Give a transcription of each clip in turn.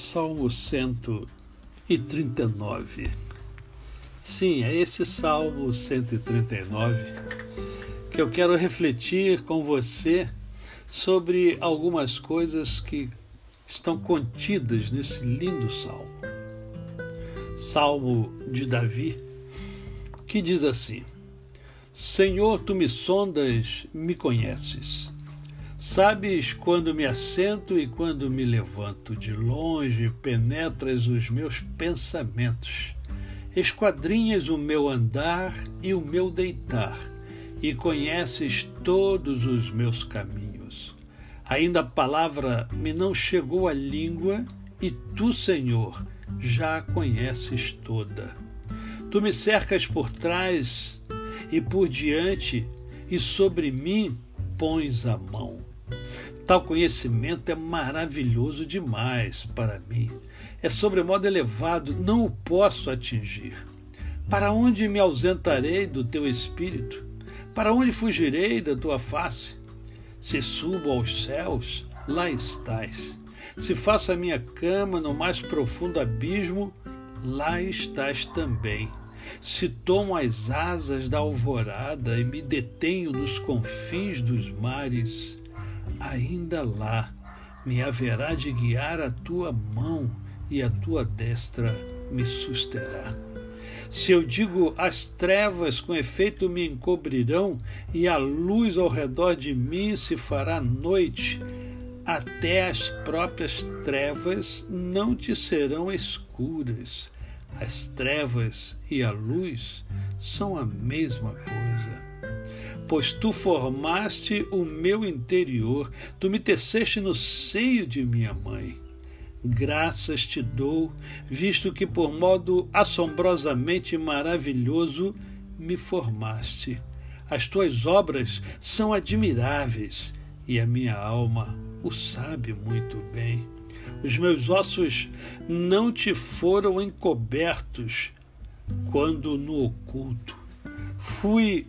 Salmo 139. Sim, é esse Salmo 139 que eu quero refletir com você sobre algumas coisas que estão contidas nesse lindo salmo. Salmo de Davi, que diz assim: Senhor, tu me sondas, me conheces. Sabes quando me assento e quando me levanto de longe, penetras os meus pensamentos, esquadrinhas o meu andar e o meu deitar, e conheces todos os meus caminhos. Ainda a palavra me não chegou à língua, e tu, Senhor, já a conheces toda. Tu me cercas por trás e por diante, e sobre mim pões a mão. Tal conhecimento é maravilhoso demais para mim. É sobremodo elevado, não o posso atingir. Para onde me ausentarei do teu espírito? Para onde fugirei da tua face? Se subo aos céus, lá estás. Se faço a minha cama no mais profundo abismo, lá estás também. Se tomo as asas da alvorada e me detenho nos confins dos mares, ainda lá me haverá de guiar a tua mão e a tua destra me susterá. Se eu digo as trevas com efeito me encobrirão e a luz ao redor de mim se fará noite, até as próprias trevas não te serão escuras. As trevas e a luz são a mesma coisa pois tu formaste o meu interior, tu me teceste no seio de minha mãe. Graças te dou, visto que por modo assombrosamente maravilhoso me formaste. As tuas obras são admiráveis e a minha alma o sabe muito bem. Os meus ossos não te foram encobertos quando no oculto. Fui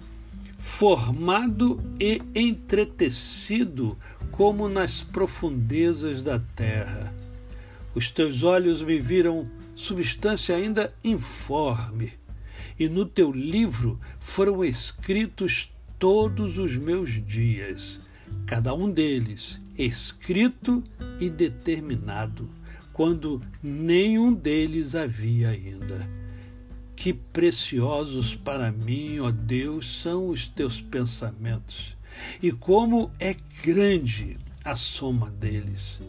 formado e entretecido como nas profundezas da terra. Os teus olhos me viram substância ainda informe, e no teu livro foram escritos todos os meus dias, cada um deles escrito e determinado, quando nenhum deles havia ainda. Que preciosos para mim, ó Deus, são os teus pensamentos, e como é grande a soma deles.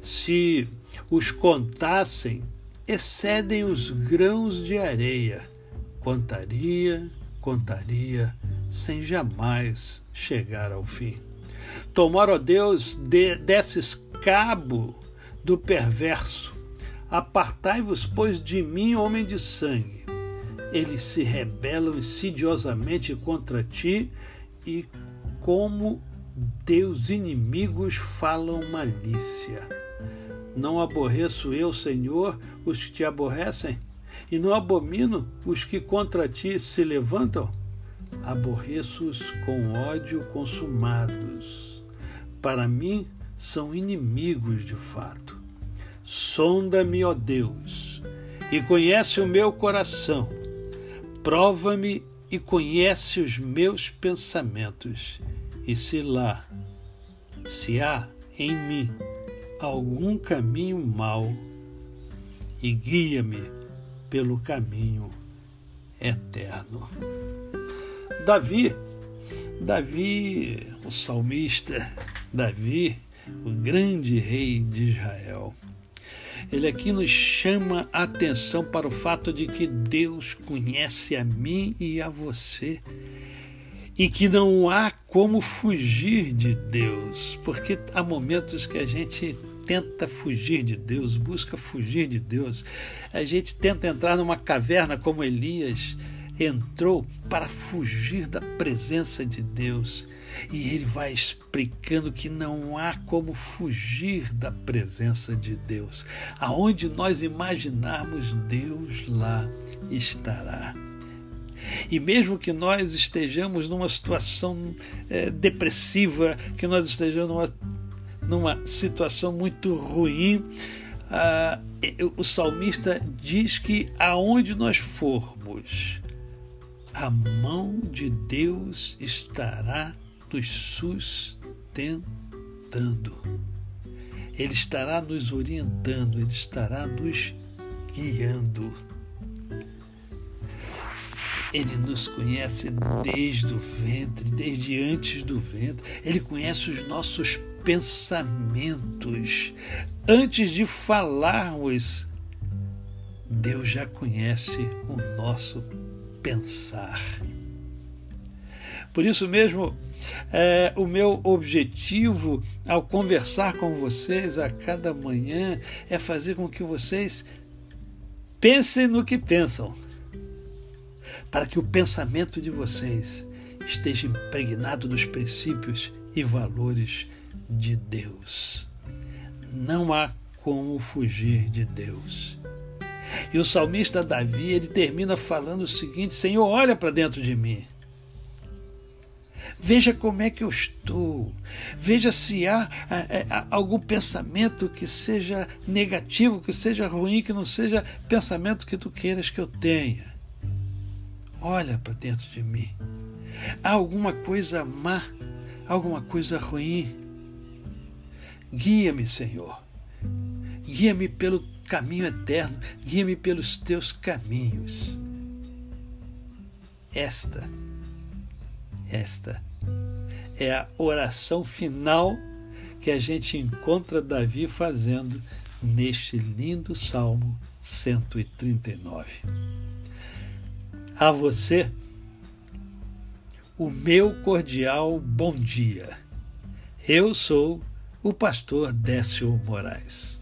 Se os contassem, excedem os grãos de areia. Contaria, contaria, sem jamais chegar ao fim. Tomara, ó Deus, de, desses cabo do perverso. Apartai-vos, pois, de mim, homem de sangue eles se rebelam insidiosamente contra ti e, como teus inimigos, falam malícia. Não aborreço eu, Senhor, os que te aborrecem, e não abomino os que contra ti se levantam? Aborreço-os com ódio consumados. Para mim, são inimigos de fato. Sonda-me, ó Deus, e conhece o meu coração Prova-me e conhece os meus pensamentos, e se lá, se há em mim algum caminho mau, e guia-me pelo caminho eterno. Davi, Davi, o salmista, Davi, o grande rei de Israel ele aqui nos chama a atenção para o fato de que Deus conhece a mim e a você e que não há como fugir de Deus, porque há momentos que a gente tenta fugir de Deus, busca fugir de Deus. A gente tenta entrar numa caverna como Elias entrou para fugir da presença de Deus. E ele vai explicando que não há como fugir da presença de Deus. Aonde nós imaginarmos, Deus lá estará. E mesmo que nós estejamos numa situação é, depressiva, que nós estejamos numa, numa situação muito ruim, ah, o salmista diz que aonde nós formos, a mão de Deus estará nos sustentando. Ele estará nos orientando, ele estará nos guiando. Ele nos conhece desde o ventre, desde antes do ventre. Ele conhece os nossos pensamentos. Antes de falarmos, Deus já conhece o nosso pensar. Por isso mesmo, é, o meu objetivo ao conversar com vocês a cada manhã é fazer com que vocês pensem no que pensam, para que o pensamento de vocês esteja impregnado dos princípios e valores de Deus. Não há como fugir de Deus. E o salmista Davi, ele termina falando o seguinte: Senhor, olha para dentro de mim. Veja como é que eu estou. Veja se há, algum pensamento que seja negativo, que seja ruim, que não seja pensamento que tu queiras que eu tenha. Olha para dentro de mim. Há alguma coisa má, alguma coisa ruim. Guia-me, Senhor. Guia-me pelo caminho eterno, guia-me pelos teus caminhos. Esta, esta é a oração final que a gente encontra Davi fazendo neste lindo Salmo 139. A você, o meu cordial bom dia. Eu sou o pastor Décio Moraes.